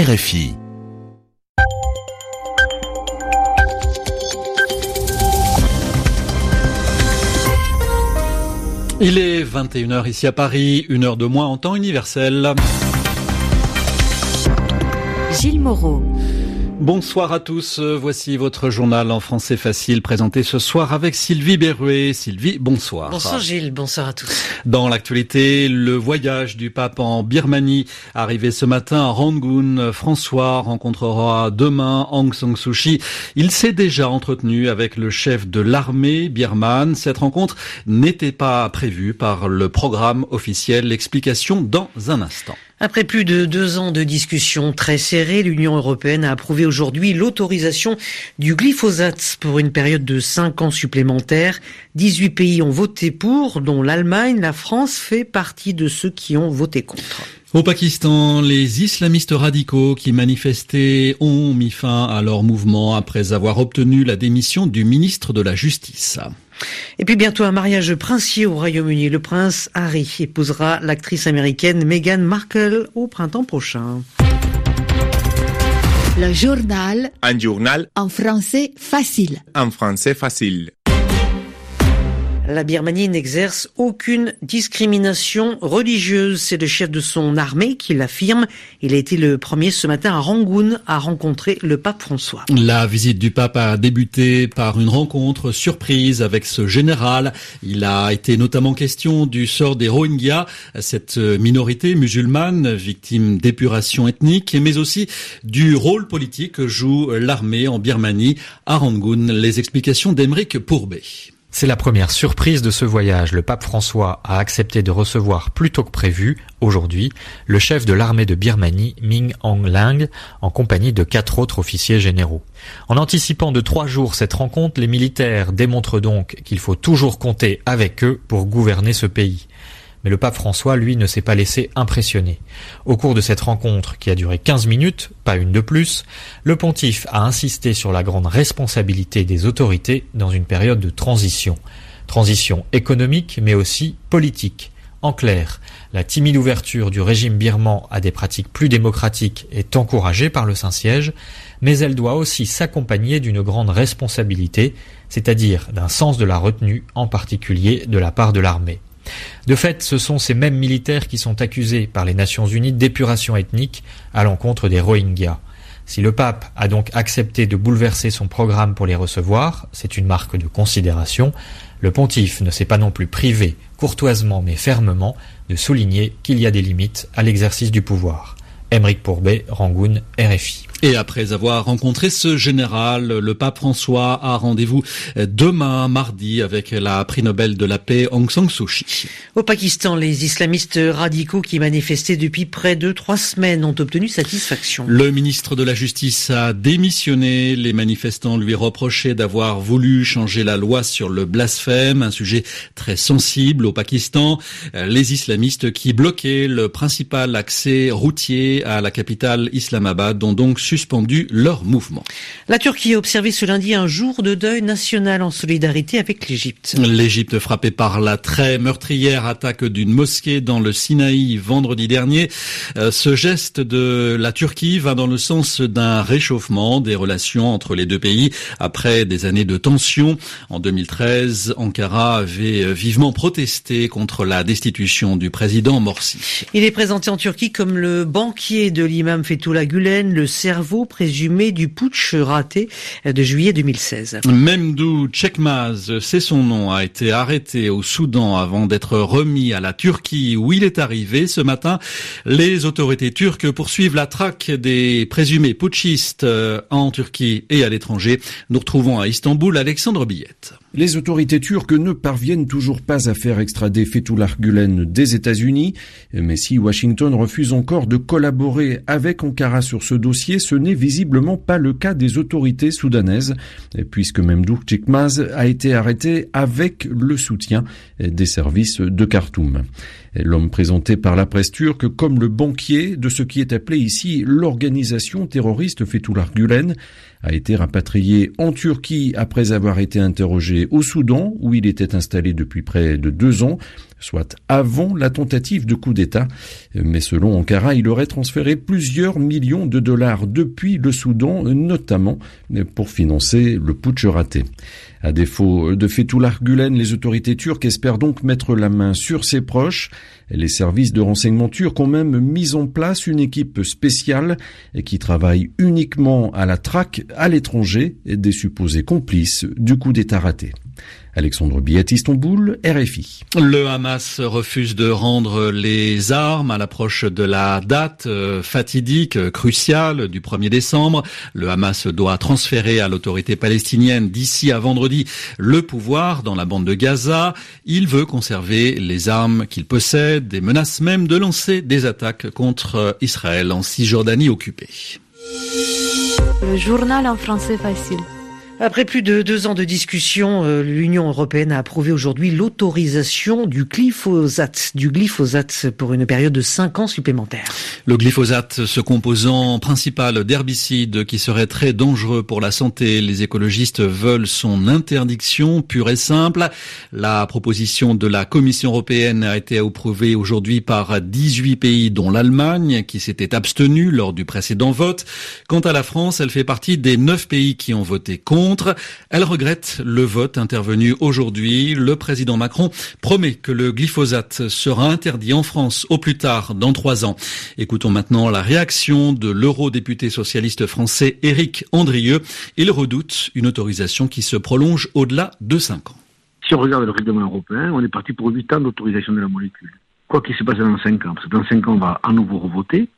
RFI. Il est 21h ici à Paris, une heure de moins en temps universel. Gilles Moreau. Bonsoir à tous, voici votre journal en français facile présenté ce soir avec Sylvie Berruet. Sylvie, bonsoir. Bonsoir Gilles, bonsoir à tous. Dans l'actualité, le voyage du pape en Birmanie, arrivé ce matin à Rangoon, François rencontrera demain Aung San Suu Kyi. Il s'est déjà entretenu avec le chef de l'armée birmane. Cette rencontre n'était pas prévue par le programme officiel. L'explication dans un instant. Après plus de deux ans de discussions très serrées, l'Union européenne a approuvé aujourd'hui l'autorisation du glyphosate pour une période de cinq ans supplémentaires. 18 pays ont voté pour, dont l'Allemagne. La France fait partie de ceux qui ont voté contre. Au Pakistan, les islamistes radicaux qui manifestaient ont mis fin à leur mouvement après avoir obtenu la démission du ministre de la Justice. Et puis bientôt un mariage princier au Royaume-Uni. Le prince Harry épousera l'actrice américaine Meghan Markle au printemps prochain. Le journal. Un journal. En français facile. En français facile. La Birmanie n'exerce aucune discrimination religieuse. C'est le chef de son armée qui l'affirme. Il a été le premier ce matin à Rangoon à rencontrer le pape François. La visite du pape a débuté par une rencontre surprise avec ce général. Il a été notamment question du sort des Rohingyas, cette minorité musulmane victime d'épuration ethnique, mais aussi du rôle politique que joue l'armée en Birmanie à Rangoon. Les explications d'Emeric Pourbet. C'est la première surprise de ce voyage. Le pape François a accepté de recevoir plus tôt que prévu, aujourd'hui, le chef de l'armée de Birmanie, Ming Aung Lang, en compagnie de quatre autres officiers généraux. En anticipant de trois jours cette rencontre, les militaires démontrent donc qu'il faut toujours compter avec eux pour gouverner ce pays. Mais le pape François, lui, ne s'est pas laissé impressionner. Au cours de cette rencontre, qui a duré 15 minutes, pas une de plus, le pontife a insisté sur la grande responsabilité des autorités dans une période de transition. Transition économique, mais aussi politique. En clair, la timide ouverture du régime birman à des pratiques plus démocratiques est encouragée par le Saint-Siège, mais elle doit aussi s'accompagner d'une grande responsabilité, c'est-à-dire d'un sens de la retenue, en particulier de la part de l'armée. De fait, ce sont ces mêmes militaires qui sont accusés par les Nations Unies d'épuration ethnique à l'encontre des Rohingyas. Si le pape a donc accepté de bouleverser son programme pour les recevoir, c'est une marque de considération, le pontife ne s'est pas non plus privé, courtoisement mais fermement, de souligner qu'il y a des limites à l'exercice du pouvoir. Pourbet, Rangoon. Et après avoir rencontré ce général, le pape François a rendez-vous demain, mardi, avec la prix Nobel de la paix Aung San Suu Kyi. Au Pakistan, les islamistes radicaux qui manifestaient depuis près de trois semaines ont obtenu satisfaction. Le ministre de la Justice a démissionné. Les manifestants lui reprochaient d'avoir voulu changer la loi sur le blasphème, un sujet très sensible au Pakistan. Les islamistes qui bloquaient le principal accès routier à la capitale Islamabad ont donc suspendu leur mouvement. La Turquie a observé ce lundi un jour de deuil national en solidarité avec l'Égypte. L'Égypte frappée par la très meurtrière attaque d'une mosquée dans le Sinaï vendredi dernier. Ce geste de la Turquie va dans le sens d'un réchauffement des relations entre les deux pays après des années de tension. En 2013, Ankara avait vivement protesté contre la destitution du président Morsi. Il est présenté en Turquie comme le banquier de l'imam Fethullah Gulen, le présumé du putsch raté de juillet 2016. Memdou Chekmaz, c'est son nom, a été arrêté au Soudan avant d'être remis à la Turquie où il est arrivé ce matin. Les autorités turques poursuivent la traque des présumés putschistes en Turquie et à l'étranger. Nous retrouvons à Istanbul Alexandre Billette. Les autorités turques ne parviennent toujours pas à faire extrader Fethullah Gulen des États-Unis, mais si Washington refuse encore de collaborer avec Ankara sur ce dossier, ce n'est visiblement pas le cas des autorités soudanaises, puisque Memduh Chikmaz a été arrêté avec le soutien des services de Khartoum. L'homme présenté par la presse turque comme le banquier de ce qui est appelé ici l'organisation terroriste Fethullah Gulen a été rapatrié en Turquie après avoir été interrogé au Soudan où il était installé depuis près de deux ans. Soit avant la tentative de coup d'État. Mais selon Ankara, il aurait transféré plusieurs millions de dollars depuis le Soudan, notamment pour financer le putsch raté. À défaut de Fethullah Gulen, les autorités turques espèrent donc mettre la main sur ses proches. Les services de renseignement turcs ont même mis en place une équipe spéciale qui travaille uniquement à la traque à l'étranger des supposés complices du coup d'État raté. Alexandre Billet, Istanbul, RFI. Le Hamas refuse de rendre les armes à l'approche de la date euh, fatidique, euh, cruciale du 1er décembre. Le Hamas doit transférer à l'autorité palestinienne d'ici à vendredi le pouvoir dans la bande de Gaza. Il veut conserver les armes qu'il possède des menaces même de lancer des attaques contre Israël en Cisjordanie occupée. Le journal en français facile. Après plus de deux ans de discussion, euh, l'Union européenne a approuvé aujourd'hui l'autorisation du glyphosate, du glyphosate pour une période de cinq ans supplémentaires. Le glyphosate, ce composant principal d'herbicide qui serait très dangereux pour la santé, les écologistes veulent son interdiction pure et simple. La proposition de la Commission européenne a été approuvée aujourd'hui par 18 pays, dont l'Allemagne, qui s'était abstenue lors du précédent vote. Quant à la France, elle fait partie des neuf pays qui ont voté contre. Elle regrette le vote intervenu aujourd'hui. Le président Macron promet que le glyphosate sera interdit en France au plus tard dans trois ans. Écoutons maintenant la réaction de l'eurodéputé socialiste français Éric Andrieux. Il redoute une autorisation qui se prolonge au-delà de cinq ans. Si on regarde le règlement européen, on est parti pour huit ans d'autorisation de la molécule. Quoi qu'il se passe dans cinq ans, parce que dans cinq ans, on va à nouveau revoter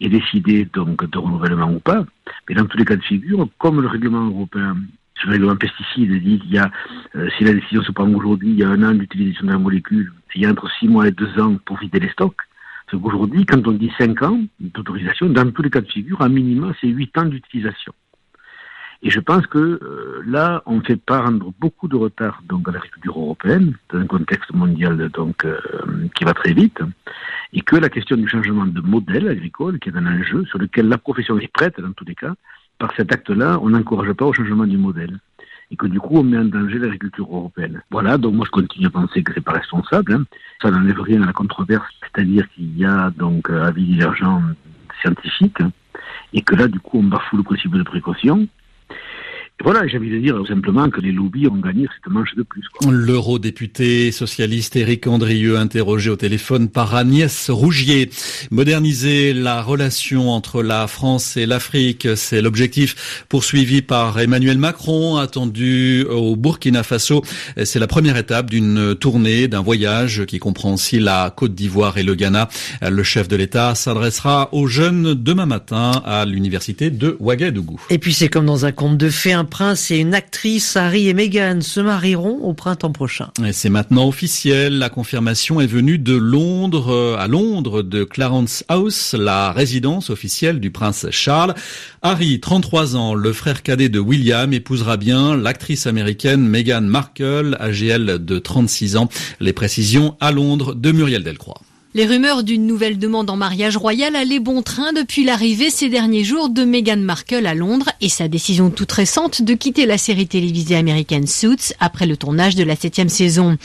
et décider donc de renouvellement ou pas. Mais dans tous les cas de figure, comme le règlement européen sur le règlement pesticide dit qu'il y a, euh, si la décision se prend aujourd'hui, il y a un an d'utilisation de la molécule, il y a entre six mois et deux ans pour vider les stocks. C'est qu'aujourd'hui, quand on dit cinq ans d'autorisation, dans tous les cas de figure, à minima, c'est huit ans d'utilisation. Et je pense que euh, là, on fait prendre beaucoup de retard donc à l'agriculture européenne dans un contexte mondial donc euh, qui va très vite, et que la question du changement de modèle agricole, qui est un enjeu sur lequel la profession est prête dans tous les cas, par cet acte-là, on n'encourage pas au changement du modèle. Et que du coup, on met en danger l'agriculture européenne. Voilà, donc moi je continue à penser que c'est pas responsable. Hein. Ça n'enlève rien à la controverse, c'est-à-dire qu'il y a donc euh, avis divergent scientifique, et que là, du coup, on bafoue le principe de précaution. Voilà, j'ai envie de dire simplement que les lobbies ont gagné cette manche de plus. L'eurodéputé socialiste Éric Andrieux, interrogé au téléphone par Agnès Rougier. Moderniser la relation entre la France et l'Afrique, c'est l'objectif poursuivi par Emmanuel Macron, attendu au Burkina Faso. C'est la première étape d'une tournée, d'un voyage qui comprend aussi la Côte d'Ivoire et le Ghana. Le chef de l'État s'adressera aux jeunes demain matin à l'université de Ouagadougou. Et puis c'est comme dans un conte de fées, prince et une actrice, Harry et Meghan, se marieront au printemps prochain. Et c'est maintenant officiel. La confirmation est venue de Londres, euh, à Londres, de Clarence House, la résidence officielle du prince Charles. Harry, 33 ans, le frère cadet de William, épousera bien l'actrice américaine Meghan Markle, âgée de 36 ans. Les précisions à Londres de Muriel Delcroix. Les rumeurs d'une nouvelle demande en mariage royal allaient bon train depuis l'arrivée ces derniers jours de Meghan Markle à Londres et sa décision toute récente de quitter la série télévisée américaine Suits après le tournage de la septième saison.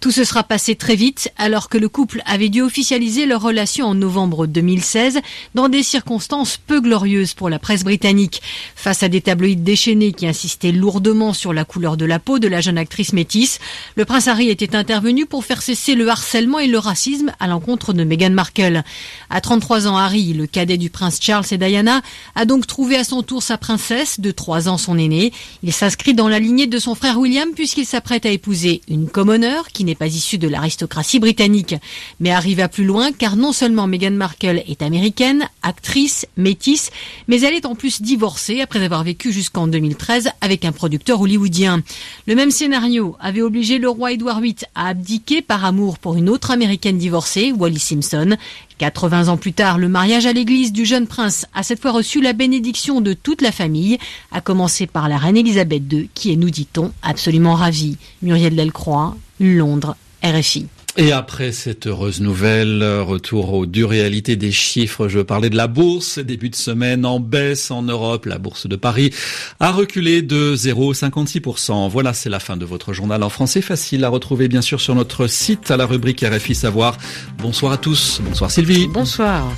Tout se sera passé très vite alors que le couple avait dû officialiser leur relation en novembre 2016 dans des circonstances peu glorieuses pour la presse britannique. Face à des tabloïds déchaînés qui insistaient lourdement sur la couleur de la peau de la jeune actrice métisse, le prince Harry était intervenu pour faire cesser le harcèlement et le racisme à l'encontre de Meghan Markle. À 33 ans, Harry, le cadet du prince Charles et Diana, a donc trouvé à son tour sa princesse, de 3 ans son aîné. Il s'inscrit dans la lignée de son frère William puisqu'il s'apprête à épouser une commoner qui n'est pas issue de l'aristocratie britannique. Mais Harry va plus loin car non seulement Meghan Markle est américaine, actrice, métisse, mais elle est en plus divorcée après avoir vécu jusqu'en 2013 avec un producteur hollywoodien. Le même scénario avait obligé le roi Édouard VIII à abdiquer par amour pour une autre américaine divorcée, Wally Simpson. 80 ans plus tard, le mariage à l'église du jeune prince a cette fois reçu la bénédiction de toute la famille, à commencer par la reine Elisabeth II, qui est, nous dit-on, absolument ravie. Muriel Delcroix, Londres, RFI. Et après cette heureuse nouvelle, retour aux dures réalités des chiffres, je parlais de la bourse, début de semaine en baisse en Europe, la bourse de Paris a reculé de 0,56%. Voilà, c'est la fin de votre journal en français, facile à retrouver bien sûr sur notre site à la rubrique RFI Savoir. Bonsoir à tous, bonsoir Sylvie. Bonsoir.